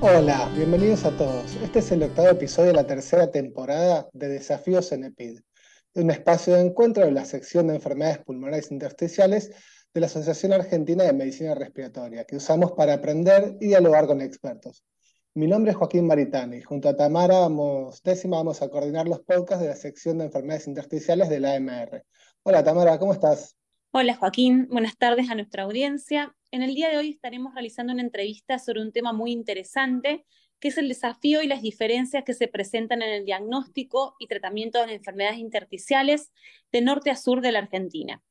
Hola, bienvenidos a todos. Este es el octavo episodio de la tercera temporada de Desafíos en EPID, un espacio de encuentro de la sección de enfermedades pulmonares intersticiales de la Asociación Argentina de Medicina Respiratoria, que usamos para aprender y dialogar con expertos. Mi nombre es Joaquín Maritani y junto a Tamara vamos, décima vamos a coordinar los podcasts de la sección de enfermedades intersticiales de la AMR. Hola Tamara, ¿cómo estás? Hola Joaquín, buenas tardes a nuestra audiencia. En el día de hoy estaremos realizando una entrevista sobre un tema muy interesante, que es el desafío y las diferencias que se presentan en el diagnóstico y tratamiento de enfermedades intersticiales de norte a sur de la Argentina.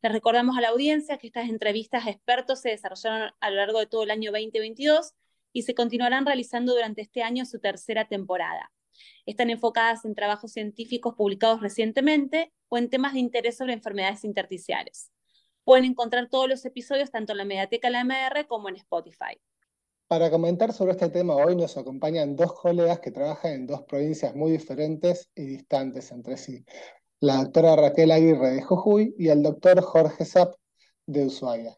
Les recordamos a la audiencia que estas entrevistas a expertos se desarrollaron a lo largo de todo el año 2022 y se continuarán realizando durante este año su tercera temporada. Están enfocadas en trabajos científicos publicados recientemente o en temas de interés sobre enfermedades intersticiales. Pueden encontrar todos los episodios tanto en la Mediateca de la MR como en Spotify. Para comentar sobre este tema hoy nos acompañan dos colegas que trabajan en dos provincias muy diferentes y distantes entre sí. La doctora Raquel Aguirre de Jujuy y el doctor Jorge Zapp de Ushuaia.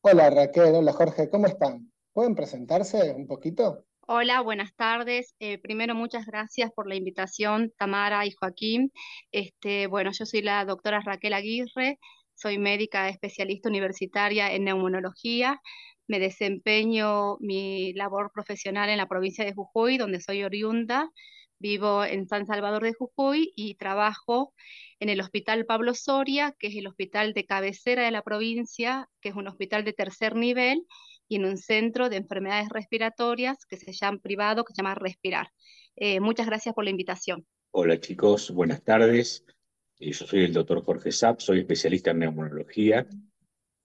Hola Raquel, hola Jorge, ¿cómo están? ¿Pueden presentarse un poquito? Hola, buenas tardes. Eh, primero, muchas gracias por la invitación, Tamara y Joaquín. Este, bueno, yo soy la doctora Raquel Aguirre, soy médica especialista universitaria en neumonología. Me desempeño mi labor profesional en la provincia de Jujuy, donde soy oriunda. Vivo en San Salvador de Jujuy y trabajo en el Hospital Pablo Soria, que es el hospital de cabecera de la provincia, que es un hospital de tercer nivel, y en un centro de enfermedades respiratorias que se llama privado, que se llama Respirar. Eh, muchas gracias por la invitación. Hola chicos, buenas tardes. Eh, yo soy el doctor Jorge Sapp, soy especialista en neumonología.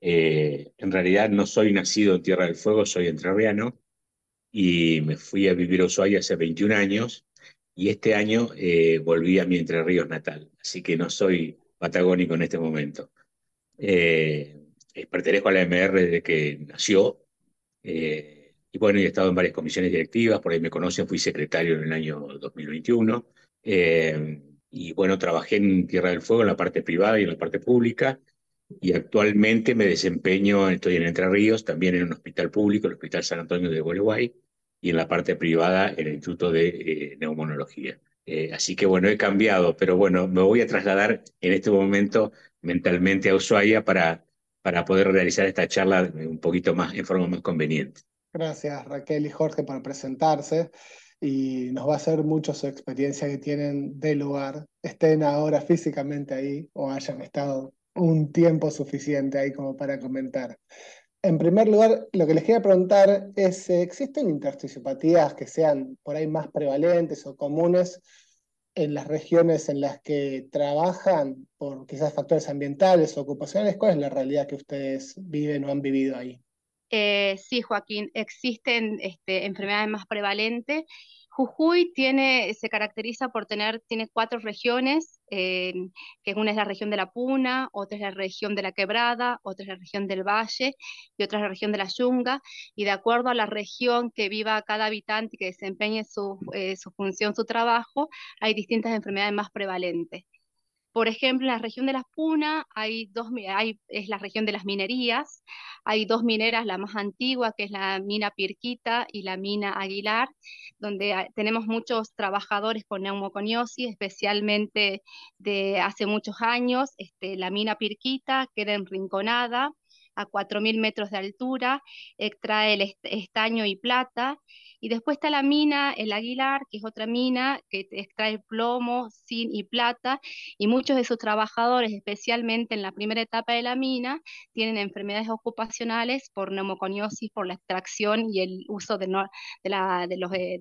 Eh, en realidad no soy nacido en Tierra del Fuego, soy entrerriano y me fui a vivir a Ushuaia hace 21 años y este año eh, volví a mi Entre Ríos natal, así que no soy patagónico en este momento. pertenezco a la MR desde que nació y bueno, he estado en varias comisiones directivas, por ahí me conocen, fui secretario en el año 2021. Y bueno, trabajé en Tierra del Fuego en la parte privada y en la parte pública. Y actualmente me desempeño, estoy en Entre Ríos, también en un hospital público, el Hospital San Antonio de Gualeguay, y en la parte privada, en el Instituto de eh, Neumonología. Eh, así que bueno, he cambiado, pero bueno, me voy a trasladar en este momento mentalmente a Ushuaia para, para poder realizar esta charla un poquito más, en forma más conveniente. Gracias Raquel y Jorge por presentarse y nos va a hacer mucho su experiencia que tienen del lugar, estén ahora físicamente ahí o hayan estado un tiempo suficiente ahí como para comentar. En primer lugar, lo que les quería preguntar es, ¿existen intersticiopatías que sean por ahí más prevalentes o comunes en las regiones en las que trabajan por quizás factores ambientales o ocupacionales? ¿Cuál es la realidad que ustedes viven o han vivido ahí? Eh, sí, Joaquín, existen este, enfermedades más prevalentes. Jujuy tiene, se caracteriza por tener, tiene cuatro regiones, eh, que una es la región de la Puna, otra es la región de la Quebrada, otra es la región del Valle y otra es la región de la Yunga, y de acuerdo a la región que viva cada habitante y que desempeñe su, eh, su función, su trabajo, hay distintas enfermedades más prevalentes. Por ejemplo, en la región de las Puna hay dos, hay, es la región de las minerías. Hay dos mineras, la más antigua, que es la mina Pirquita y la mina Aguilar, donde tenemos muchos trabajadores con neumoconiosis, especialmente de hace muchos años. Este, la mina Pirquita queda enrinconada a 4.000 metros de altura, extrae el estaño y plata, y después está la mina, el Aguilar, que es otra mina que extrae plomo, zinc y plata, y muchos de sus trabajadores, especialmente en la primera etapa de la mina, tienen enfermedades ocupacionales por neumoconiosis, por la extracción y el uso de, no, de, la, de los... Eh,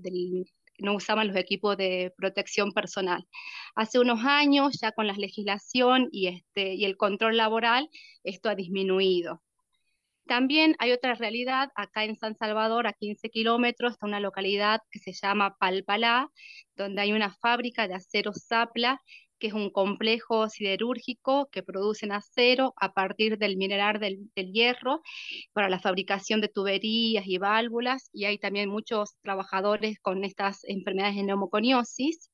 no usaban los equipos de protección personal. Hace unos años, ya con la legislación y, este, y el control laboral, esto ha disminuido. También hay otra realidad, acá en San Salvador, a 15 kilómetros, está una localidad que se llama Palpalá, donde hay una fábrica de acero Zapla que es un complejo siderúrgico que produce acero a partir del mineral del, hierro para la fabricación de tuberías y válvulas, y hay también muchos trabajadores con estas enfermedades de neumoconiosis.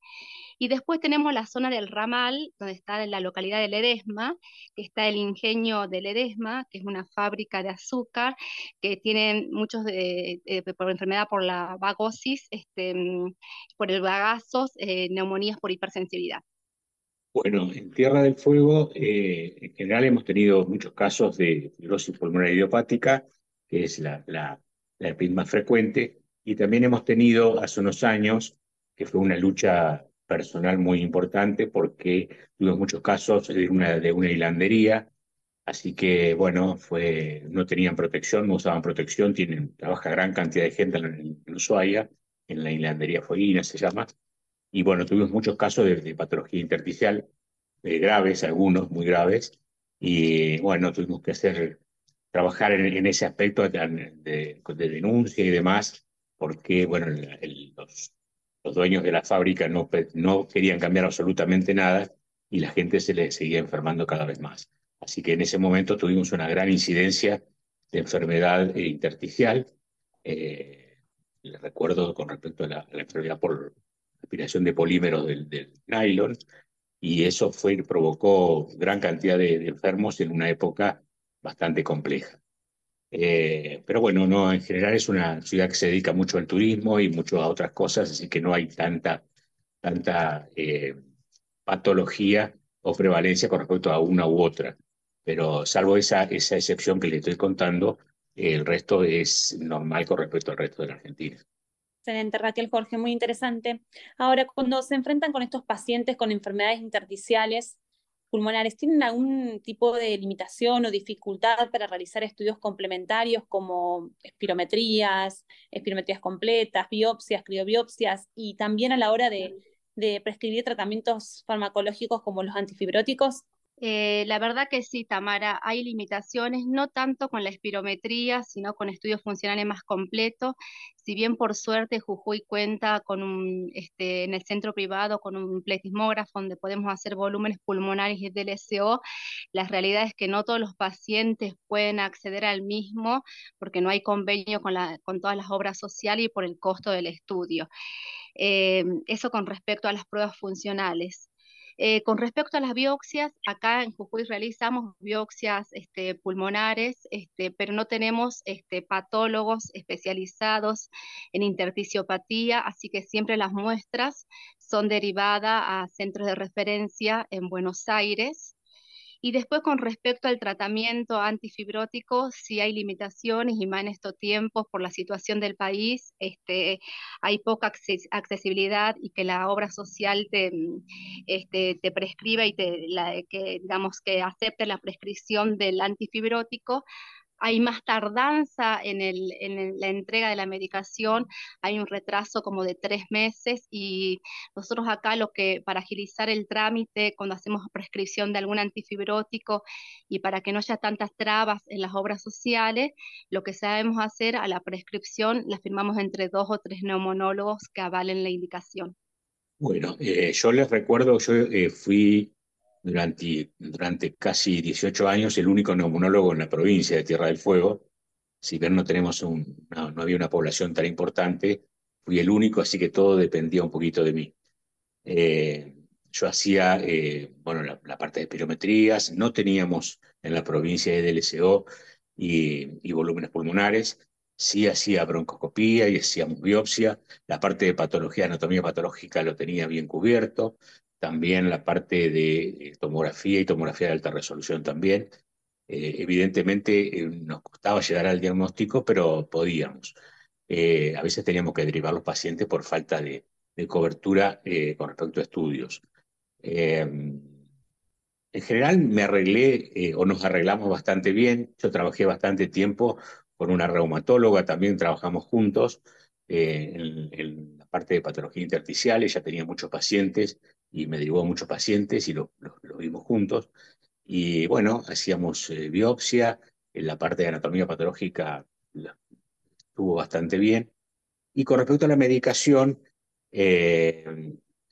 Y después tenemos la zona del ramal, donde está la localidad de Ledesma, que está el ingenio de Ledesma, que es una fábrica de azúcar, que tienen muchos de, por enfermedad por la vagosis, este, mm, por el bagazos, eh, neumonías por hipersensibilidad. Bueno, en Tierra del Fuego, eh, en general hemos tenido muchos casos de fibrosis pulmonar idiopática, que es la, la, la más frecuente, y también hemos tenido hace unos años, que fue una lucha personal muy importante porque tuvimos muchos casos de una, de una hilandería, así que bueno, fue, no tenían protección, no usaban protección, tienen, trabaja gran cantidad de gente en, Ushuaia, en la hilandería Fueguina se llama, y bueno, tuvimos muchos casos de, patología intersticial, eh, graves, algunos muy graves, y bueno, tuvimos que hacer, trabajar en, ese aspecto de, de, denuncia y demás, porque bueno, el, los los dueños de la fábrica no, no querían cambiar absolutamente nada y la gente se le seguía enfermando cada vez más. Así que en ese momento tuvimos una gran incidencia de enfermedad intersticial. Eh, le recuerdo con respecto a la, enfermedad por aspiración de polímeros del, nylon, y eso fue, provocó gran cantidad de enfermos en una época bastante compleja. Eh, pero bueno, no, en general es una ciudad que se dedica mucho al turismo y mucho a otras cosas, así que no hay tanta, tanta eh, patología o prevalencia con respecto a una u otra. Pero salvo esa, esa excepción que le estoy contando, el resto es normal con respecto al resto de la Argentina. Excelente, Raquel Jorge, muy interesante. Ahora, cuando se enfrentan con estos pacientes con enfermedades intersticiales, pulmonares tienen algún tipo de limitación o dificultad para realizar estudios complementarios como espirometrías, espirometrías completas, biopsias, criobiopsias y también a la hora de, de prescribir tratamientos farmacológicos como los antifibróticos? Eh, la verdad que sí, Tamara, hay limitaciones, no tanto con la espirometría, sino con estudios funcionales más completos. Si bien por suerte Jujuy cuenta con un, este, en el centro privado con un pletismógrafo donde podemos hacer volúmenes pulmonares y DLCO, la realidad es que no todos los pacientes pueden acceder al mismo porque no hay convenio con, la, con todas las obras sociales y por el costo del estudio. Eh, eso con respecto a las pruebas funcionales. Eh, con respecto a las biopsias, acá en Jujuy realizamos biopsias este, pulmonares, este, pero no tenemos este, patólogos especializados en interticiopatía, así que siempre las muestras son derivadas a centros de referencia en Buenos Aires. Y después con respecto al tratamiento antifibrótico, si hay limitaciones y más en estos tiempos por la situación del país, este, hay poca accesibilidad y que la obra social te, mm, este, te prescriba y te, que, digamos, que acepte la prescripción del antifibrótico, hay más tardanza en, el, en, la entrega de la medicación, hay un retraso como de tres meses y nosotros acá lo que para agilizar el trámite cuando hacemos prescripción de algún antifibrótico y para que no haya tantas trabas en las obras sociales, lo que sabemos hacer a la prescripción la firmamos entre dos o tres neumonólogos que avalen la indicación. Bueno, eh, yo les recuerdo, yo eh, fui durante, durante casi 18 años el único neumonólogo en la provincia de Tierra del Fuego. Si bien no, tenemos un, no, había una población tan importante, fui el único, así que todo dependía un poquito de mí. Eh, yo hacía, eh, bueno, la, parte de espirometrías, no teníamos en la provincia de DLCO y, y volúmenes pulmonares, sí hacía broncoscopía y hacíamos biopsia, la parte de patología, anatomía patológica lo tenía bien cubierto, también la parte de eh, tomografía y tomografía de alta resolución también. Eh, evidentemente eh, nos costaba llegar al diagnóstico, pero podíamos. a veces teníamos que derivar los pacientes por falta de, cobertura con respecto a estudios. Em, en general me arreglé o nos arreglamos bastante bien. Yo trabajé bastante tiempo con una reumatóloga, también trabajamos juntos en, en, la parte de patología intersticial. Ella tenía muchos pacientes y me derivó a muchos pacientes y lo, vimos juntos. Y bueno, hacíamos eh, biopsia, en la parte de anatomía patológica estuvo bastante bien. Y con respecto a la medicación, eh,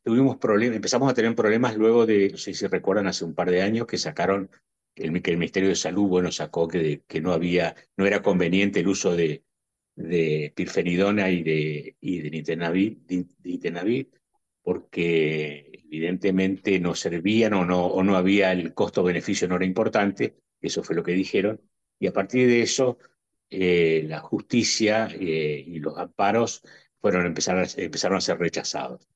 tuvimos problemas, empezamos a tener problemas luego de, no sé si recuerdan, hace un par de años que sacaron, el, que el Ministerio de Salud, bueno, sacó que, que no había, no era conveniente el uso de, de pirfenidona y de, y de porque evidentemente no servían o no, o no había el costo-beneficio, no era importante, eso fue lo que dijeron, y a partir de eso eh, la justicia eh, y los amparos fueron, empezaron, empezaron a ser rechazados.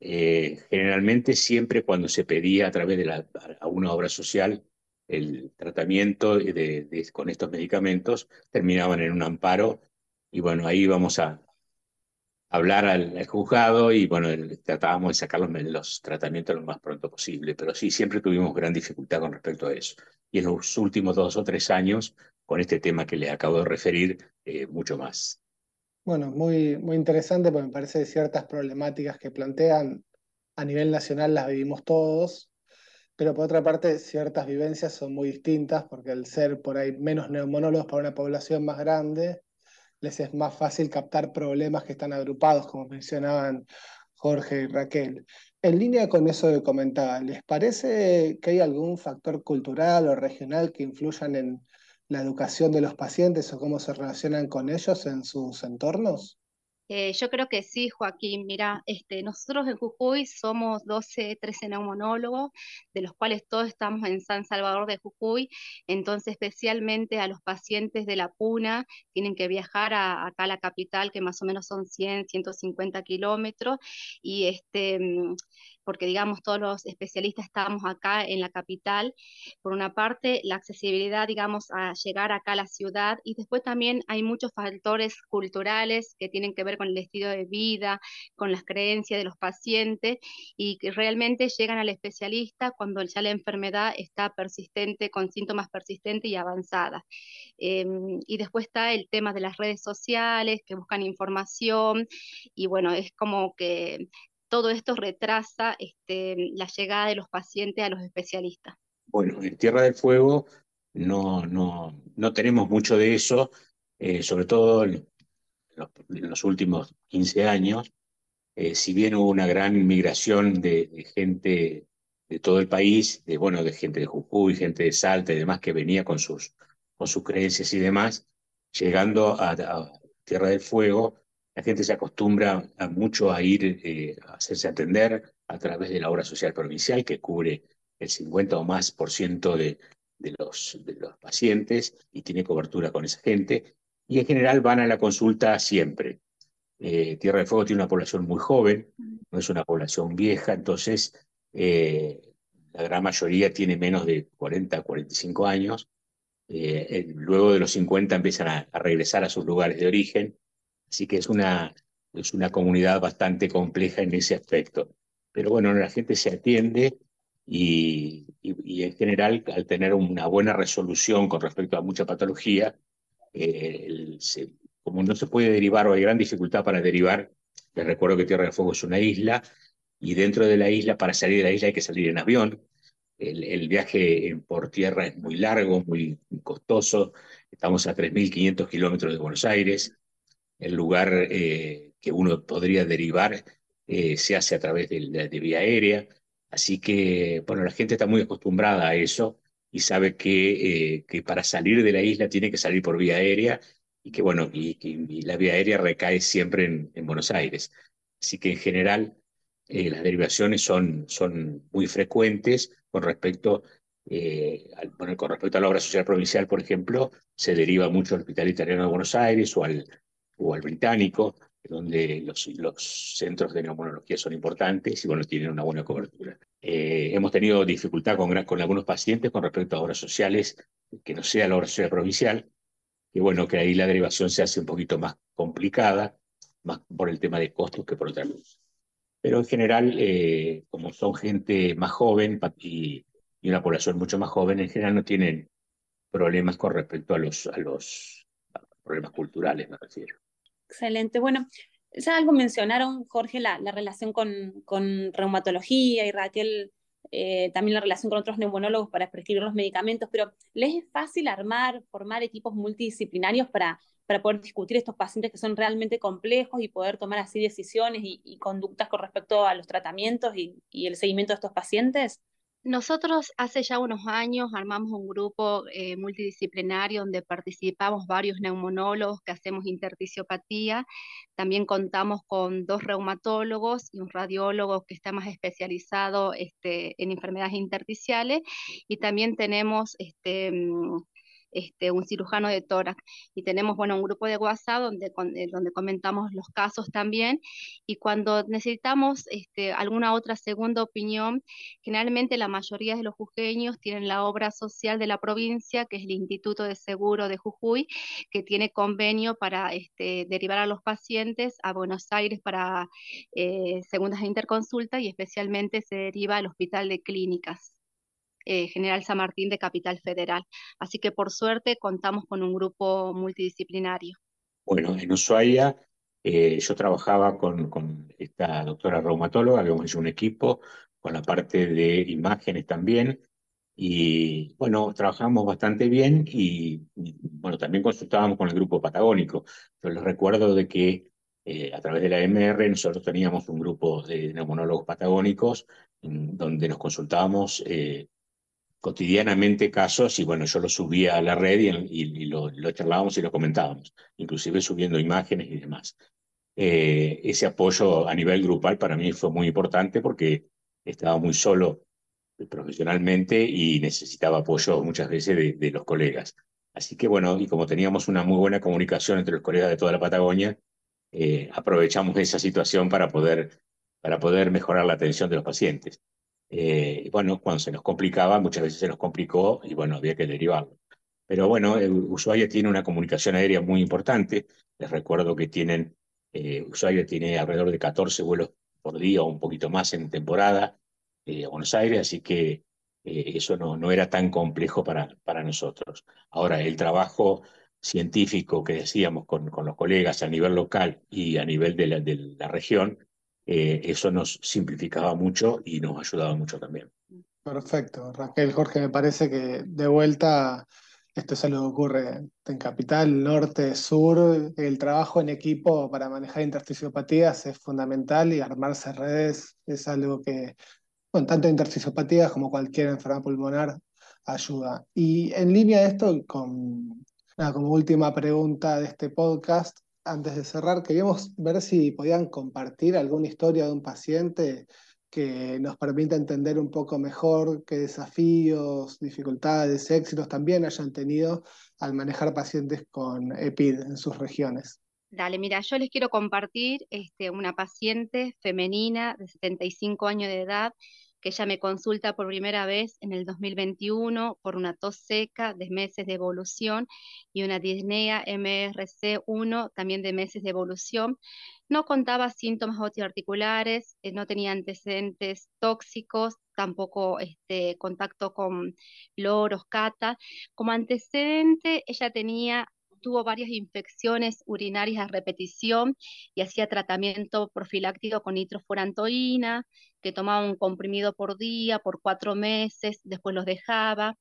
Eh, generalmente siempre cuando se pedía a través de la, a una obra social el tratamiento de, con estos medicamentos, terminaban en un amparo y bueno, ahí vamos a hablar al, juzgado y bueno, tratábamos de sacar los, los, tratamientos lo más pronto posible, pero sí, siempre tuvimos gran dificultad con respecto a eso. Y en los últimos dos o tres años, con este tema que le acabo de referir, eh, mucho más. Bueno, muy, muy interesante porque me parece que ciertas problemáticas que plantean a nivel nacional las vivimos todos, pero por otra parte ciertas vivencias son muy distintas porque al ser por ahí menos neumonólogos para una población más grande, les es más fácil captar problemas que están agrupados, como mencionaban Jorge y Raquel. En línea con eso que comentaba, ¿les parece que hay algún factor cultural o regional que influyan en la educación de los pacientes o cómo se relacionan con ellos en sus entornos? Eh, yo creo que sí, Joaquín. Mira, este, nosotros en Jujuy somos 12, 13 neumonólogos, de los cuales todos estamos en San Salvador de Jujuy. Entonces, especialmente a los pacientes de la Puna, tienen que viajar a, acá a la capital, que más o menos son 100, 150 kilómetros. Y este, mm, porque digamos todos los especialistas estamos acá en la capital. Por una parte, la accesibilidad, digamos, a llegar acá a la ciudad y después también hay muchos factores culturales que tienen que ver con el estilo de vida, con las creencias de los pacientes y que realmente llegan al especialista cuando ya la enfermedad está persistente, con síntomas persistentes y avanzadas. Em, y después está el tema de las redes sociales que buscan información y bueno, es como que todo esto retrasa este, la llegada de los pacientes a los especialistas. Bueno, en Tierra del Fuego no, no, no tenemos mucho de eso, eh, sobre todo en los, últimos 15 años. Eh, si bien hubo una gran migración de, gente de todo el país, de, bueno, de gente de Jujuy, gente de Salta y demás que venía con sus, con sus creencias y demás, llegando a Tierra del Fuego, la gente se acostumbra a mucho a ir eh, a hacerse atender a través de la obra social provincial, que cubre el 50 o más por ciento de, los pacientes y tiene cobertura con esa gente. Y en general van a la consulta siempre. Eh, Tierra del Fuego tiene una población muy joven, no es una población vieja, entonces eh, la gran mayoría tiene menos de 40, 45 años. luego de los 50 empiezan a regresar a sus lugares de origen Así que es una, es una comunidad bastante compleja en ese aspecto. Pero bueno, la gente se atiende y, y, en general, al tener una buena resolución con respecto a mucha patología, eh, como no se puede derivar o hay gran dificultad para derivar, les recuerdo que Tierra del Fuego es una isla y dentro de la isla, para salir de la isla hay que salir en avión. El, el viaje por tierra es muy largo, muy costoso. Estamos a 3.500 kilómetros de Buenos Aires el lugar eh, que uno podría derivar eh, se hace a través de, vía aérea. Así que, bueno, la gente está muy acostumbrada a eso y sabe que, eh, que para salir de la isla tiene que salir por vía aérea y que, bueno, y, la vía aérea recae siempre en, en, Buenos Aires. Así que, en general, las derivaciones son, son muy frecuentes con respecto bueno, con respecto a la obra social provincial, por ejemplo, se deriva mucho al Hospital Italiano de Buenos Aires o al, o al británico, donde los, los centros de neumonología son importantes y bueno, tienen una buena cobertura. Eh, hemos tenido dificultad con, con algunos pacientes con respecto a obras sociales, que no sea la obra social provincial, que bueno, que ahí la derivación se hace un poquito más complicada, más por el tema de costos que por otra cosa. Pero en general, eh, como son gente más joven y, y, una población mucho más joven, en general no tienen problemas con respecto a los, a los problemas culturales, me refiero. Excelente. Bueno, ya algo mencionaron, Jorge, la, la relación con, con, reumatología y Raquel eh, también la relación con otros neumonólogos para prescribir los medicamentos, pero ¿les es fácil armar, formar equipos multidisciplinarios para, para poder discutir estos pacientes que son realmente complejos y poder tomar así decisiones y, conductas con respecto a los tratamientos y el seguimiento de estos pacientes? Nosotros hace ya unos años armamos un grupo eh, multidisciplinario donde participamos varios neumonólogos que hacemos interticiopatía. También contamos con dos reumatólogos y un radiólogo que está más especializado este, en enfermedades intersticiales. Y también tenemos este, mm, este, un cirujano de tórax. Y tenemos, bueno, un grupo de WhatsApp donde, eh, donde comentamos los casos también. Y cuando necesitamos este, alguna otra segunda opinión, generalmente la mayoría de los jujeños tienen la obra social de la provincia, que es el Instituto de Seguro de Jujuy, que tiene convenio para este, derivar a los pacientes a Buenos Aires para eh, segundas interconsultas y especialmente se deriva al Hospital de Clínicas. Eh, General San Martín de Capital Federal. Así que por suerte contamos con un grupo multidisciplinario. Bueno, en Ushuaia eh, yo trabajaba con, esta doctora reumatóloga, habíamos hecho un equipo con la parte de imágenes también, y bueno, trabajamos bastante bien y, bueno, también consultábamos con el grupo patagónico. Yo les recuerdo de que eh, a través de la MR nosotros teníamos un grupo de neumonólogos patagónicos donde nos consultábamos cotidianamente casos y bueno, yo lo subía a la red y, lo, charlábamos y lo comentábamos, inclusive subiendo imágenes y demás. Eh, ese apoyo a nivel grupal para mí fue muy importante porque estaba muy solo profesionalmente y necesitaba apoyo muchas veces de, los colegas. Así que bueno, y como teníamos una muy buena comunicación entre los colegas de toda la Patagonia, eh, aprovechamos esa situación para poder, para poder mejorar la atención de los pacientes. Eh, bueno, cuando se nos complicaba, muchas veces se nos complicó y bueno, había que derivarlo. Pero bueno, Ushuaia tiene una comunicación aérea muy importante. Les recuerdo que tienen, eh, Ushuaia tiene alrededor de 14 vuelos por día o un poquito más en temporada eh, a Buenos Aires, así que eh, eso no, no era tan complejo para, para nosotros. Ahora, el trabajo científico que decíamos con, con los colegas a nivel local y a nivel de la, de la región eh, eso nos simplificaba mucho y nos ayudaba mucho también. Perfecto, Raquel, Jorge, me parece que de vuelta esto es algo que ocurre en capital, norte, sur. El trabajo en equipo para manejar intersticiopatías es fundamental y armarse redes es algo que, bueno, tanto intersticiopatías como cualquier enfermedad pulmonar ayuda. Y en línea de esto, con, como última pregunta de este podcast, antes de cerrar, queríamos ver si podían compartir alguna historia de un paciente que nos permita entender un poco mejor qué desafíos, dificultades, éxitos también hayan tenido al manejar pacientes con EPID en sus regiones. Dale, mira, yo les quiero compartir este, una paciente femenina de 75 años de edad que ella me consulta por primera vez en el 2021 por una tos seca de meses de evolución y una disnea MRC1 también de meses de evolución. No contaba síntomas osteoarticulares, eh, no tenía antecedentes tóxicos, tampoco este, contacto con loros, cata. Como antecedente, ella tenía tuvo varias infecciones urinarias a repetición y hacía tratamiento profiláctico con nitrofurantoína, que tomaba un comprimido por día por cuatro meses, después los dejaba.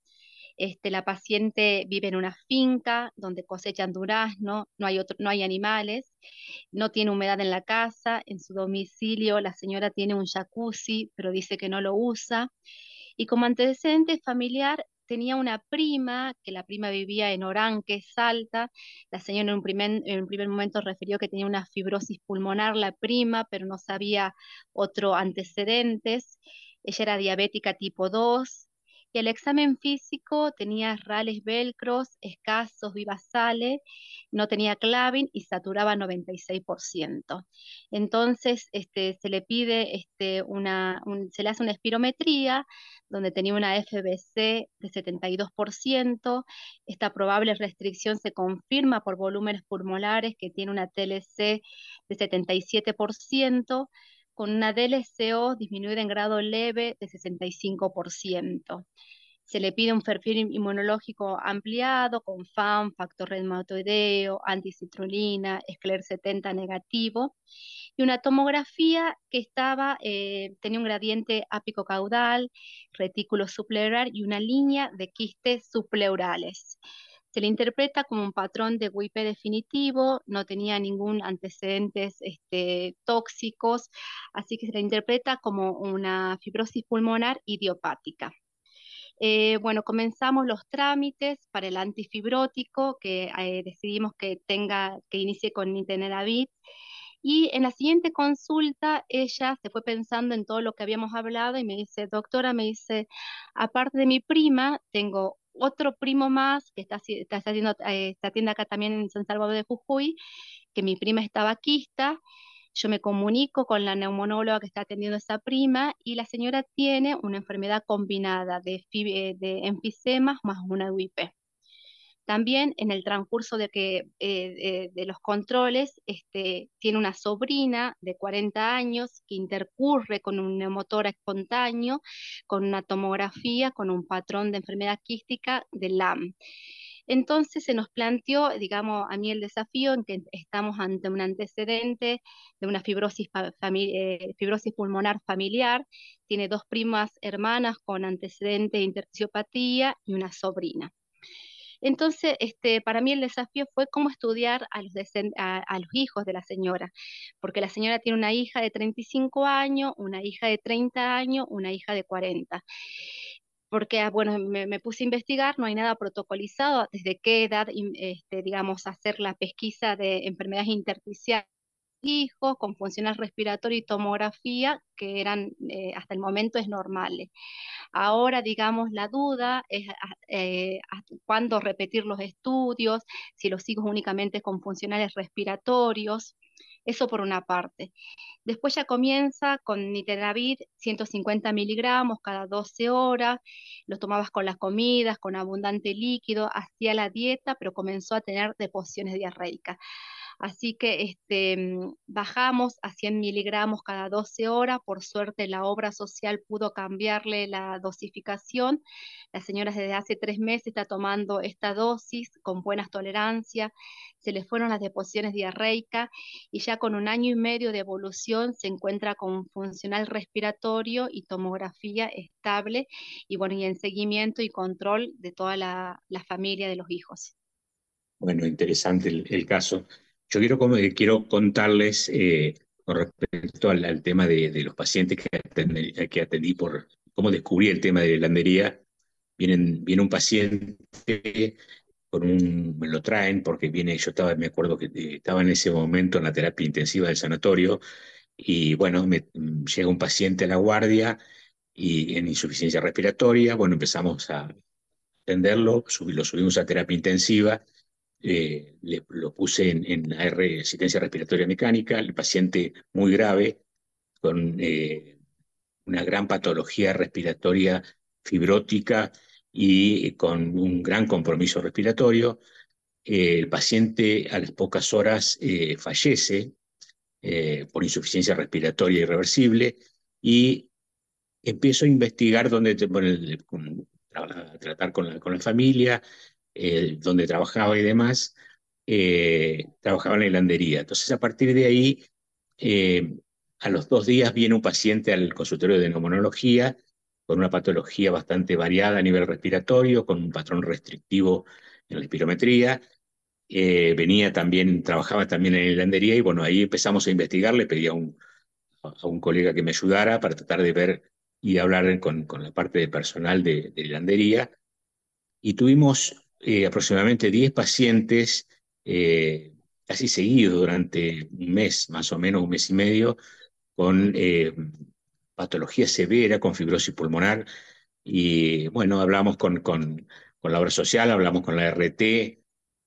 Este, la paciente vive en una finca donde cosechan durazno, no hay, otro, no hay animales, no tiene humedad en la casa, en su domicilio la señora tiene un jacuzzi, pero dice que no lo usa. Y como antecedente familiar tenía una prima, que la prima vivía en Oranque, Salta. La señora en un, primer, en primer momento refirió que tenía una fibrosis pulmonar la prima, pero no sabía otro antecedentes. Ella era diabética tipo 2, y el examen físico tenía rales velcros escasos, vivasales, no tenía clavin y saturaba 96%. Entonces este, se le pide este, una, se le hace una espirometría donde tenía una FBC de 72%. Esta probable restricción se confirma por volúmenes pulmonares que tiene una TLC de 77% con una DLCO disminuida en grado leve de 65%. Se le pide un perfil inmunológico ampliado con FAM, factor reumatoideo, anticitrulina, escler 70 negativo y una tomografía que estaba, eh, tenía un gradiente ápico caudal, retículo supleural y una línea de quistes subpleurales. Se le interpreta como un patrón de WIP definitivo, no tenía ningún antecedentes este, tóxicos, así que se le interpreta como una fibrosis pulmonar idiopática. Eh, bueno, comenzamos los trámites para el antifibrótico, que eh, decidimos que tenga, que inicie con Nitenedavit. Y en la siguiente consulta, ella se fue pensando en todo lo que habíamos hablado y me dice, doctora, me dice, aparte de mi prima, tengo otro primo más que está, está, haciendo, eh, está acá también en San Salvador de Jujuy, que mi prima es tabaquista, yo me comunico con la neumonóloga que está atendiendo a esa prima y la señora tiene una enfermedad combinada de, eh, de más una UIP. También en el transcurso de, que, eh, de, los controles, este, tiene una sobrina de 40 años que intercurre con un neumotor espontáneo, con una tomografía, con un patrón de enfermedad quística de LAM. Entonces se nos planteó, digamos, a mí el desafío en que estamos ante un antecedente de una fibrosis, eh, fibrosis pulmonar familiar, tiene dos primas hermanas con antecedente de interciopatía y una sobrina. Entonces, este, para mí el desafío fue cómo estudiar a los, a, los, hijos de la señora, porque la señora tiene una hija de 35 años, una hija de 30 años, una hija de 40 porque, ah, bueno, me, puse a investigar, no hay nada protocolizado, desde qué edad, este, digamos, hacer la pesquisa de enfermedades intersticiales hijos con funcional respiratorio y tomografía, que eran eh, hasta el momento es normales. Ahora, digamos, la duda es ah, eh, cuándo repetir los estudios, si los hijos únicamente con funcionales respiratorios. Eso por una parte. Después ya comienza con nitedavid, 150 miligramos cada 12 horas, lo tomabas con las comidas, con abundante líquido, hacía la dieta, pero comenzó a tener deposiciones diarreicas. Así que este, mm, bajamos a 100 miligramos cada 12 horas. Por suerte la obra social pudo cambiarle la dosificación. La señora desde hace tres meses está tomando esta dosis con buenas tolerancias. Se le fueron las deposiciones diarreicas y ya con un año y medio de evolución se encuentra con funcional respiratorio y tomografía estable y bueno, y en seguimiento y control de toda la, familia de los hijos. Bueno, interesante el caso. Yo quiero, eh, quiero contarles eh, con respecto al, tema de, los pacientes que atendí, que atendí por cómo descubrí el tema de la landería. Vienen, viene un paciente con un, me lo traen porque viene, yo estaba, me acuerdo que eh, estaba en ese momento en la terapia intensiva del sanatorio y bueno, me, llega un paciente a la guardia y en insuficiencia respiratoria, bueno, empezamos a atenderlo, lo subimos a terapia intensiva eh, le, lo puse en, en AR, asistencia respiratoria mecánica, el paciente muy grave, con eh, una gran patología respiratoria fibrótica y con un gran compromiso respiratorio. el paciente a las pocas horas eh, fallece por insuficiencia respiratoria irreversible y empiezo a investigar dónde, tratar con la familia, eh, donde trabajaba y demás, eh, trabajaba en la hilandería. Entonces, a partir de ahí, eh, a los dos días viene un paciente al consultorio de neumonología con una patología bastante variada a nivel respiratorio, con un patrón restrictivo en la espirometría. venía también, trabajaba también en la hilandería y bueno, ahí empezamos a investigar, le pedí a un, a un colega que me ayudara para tratar de ver y hablar con, con la parte de personal de, de hilandería. Y tuvimos eh, aproximadamente 10 pacientes eh, casi seguidos durante un mes, más o menos un mes y medio, con eh, patología severa, con fibrosis pulmonar. Y bueno, hablamos con, con, con la obra social, hablamos con la RT.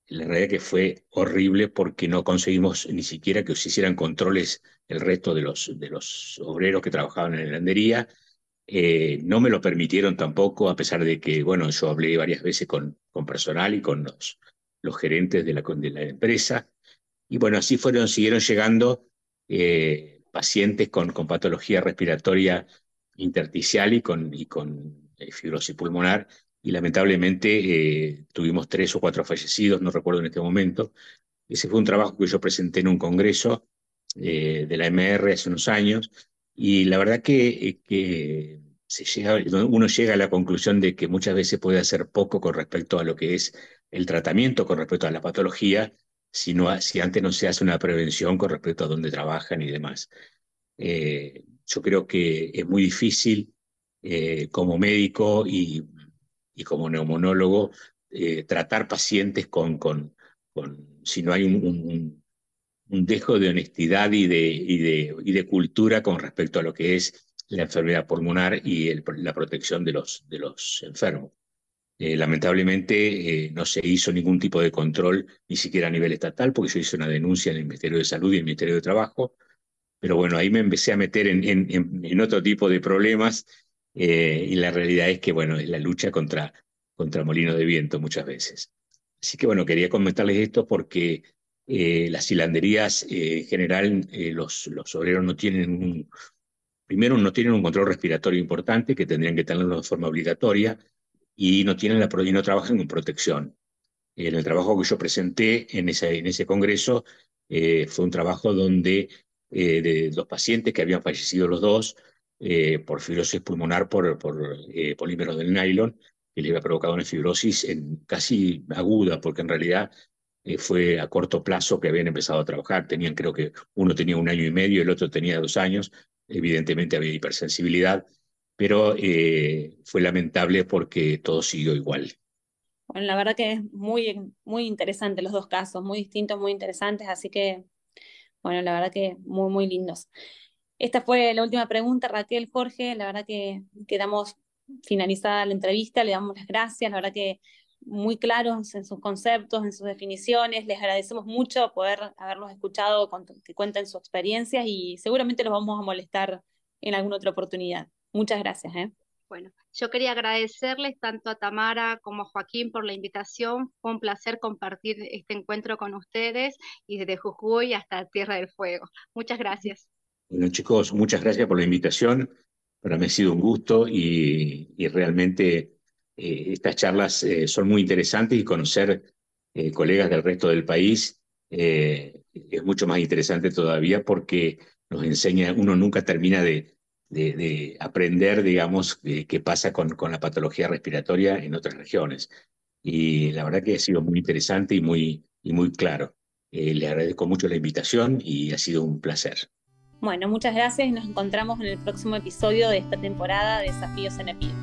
La realidad que fue horrible porque no conseguimos ni siquiera que se hicieran controles el resto de los, de los obreros que trabajaban en la helandería. Eh, no me lo permitieron tampoco, a pesar de que, bueno, yo hablé varias veces con, con personal y con los, gerentes de la, de la empresa. Y bueno, así fueron, siguieron llegando eh, pacientes con, con patología respiratoria intersticial y con, y con eh, fibrosis pulmonar. Y lamentablemente tuvimos tres o cuatro fallecidos, no recuerdo en este momento. Ese fue un trabajo que yo presenté en un congreso de la MR hace unos años y la verdad que, que uno llega a la conclusión de que muchas veces puede hacer poco con respecto a lo que es el tratamiento con respecto a la patología, sino si antes no se hace una prevención con respecto a dónde trabajan y demás. Eh, yo creo que es muy difícil eh, como médico y, y como neumonólogo eh, tratar pacientes con, con, con, si no hay un, un, un dejo de honestidad y de, y, de, y de cultura con respecto a lo que es la enfermedad pulmonar y la protección de los, de los enfermos. Eh, lamentablemente eh, no se hizo ningún tipo de control, ni siquiera a nivel estatal, porque yo hice una denuncia en el Ministerio de Salud y el Ministerio de Trabajo, pero bueno, ahí me empecé a meter en, en, en otro tipo de problemas eh, y la realidad es que, bueno, es la lucha contra, contra molinos de viento muchas veces. Así que, bueno, quería comentarles esto porque las hilanderías en general, los, los obreros no tienen un, primero no tienen un control respiratorio importante, que tendrían que tenerlo de forma obligatoria, y no, tienen la, y no trabajan con protección. En el trabajo que yo presenté en ese, en ese congreso fue un trabajo donde de los pacientes que habían fallecido los dos, eh, por fibrosis pulmonar por, por eh, polímeros del nylon, que le había provocado una fibrosis en, casi aguda, porque en realidad eh, fue a corto plazo que habían empezado a trabajar. Tenían, creo que uno tenía un año y medio, el otro tenía dos años. Evidentemente había hipersensibilidad, pero eh, fue lamentable porque todo siguió igual. Bueno, la verdad que es muy, muy interesante los dos casos, muy distintos, muy interesantes, así que, bueno, la verdad que muy, muy lindos. Esta fue la última pregunta, Raquel, Jorge. La verdad que quedamos finalizada la entrevista, le damos las gracias, la verdad que muy claros en sus conceptos, en sus definiciones. Les agradecemos mucho poder haberlos escuchado, que cuenten sus experiencias y seguramente los vamos a molestar en alguna otra oportunidad. Muchas gracias. ¿eh? Bueno, yo quería agradecerles tanto a Tamara como a Joaquín por la invitación. Fue un placer compartir este encuentro con ustedes y desde Jujuy hasta Tierra del Fuego. Muchas gracias. Bueno, chicos, muchas gracias por la invitación. Para mí ha sido un gusto y, y realmente eh, estas charlas eh, son muy interesantes y conocer eh, colegas del resto del país eh, es mucho más interesante todavía porque nos enseña, uno nunca termina de, de, de aprender, digamos, qué pasa con, con la patología respiratoria en otras regiones. Y la verdad que ha sido muy interesante y muy, y muy claro. le agradezco mucho la invitación y ha sido un placer. Bueno, muchas gracias y nos encontramos en el próximo episodio de esta temporada de Desafíos en EPID.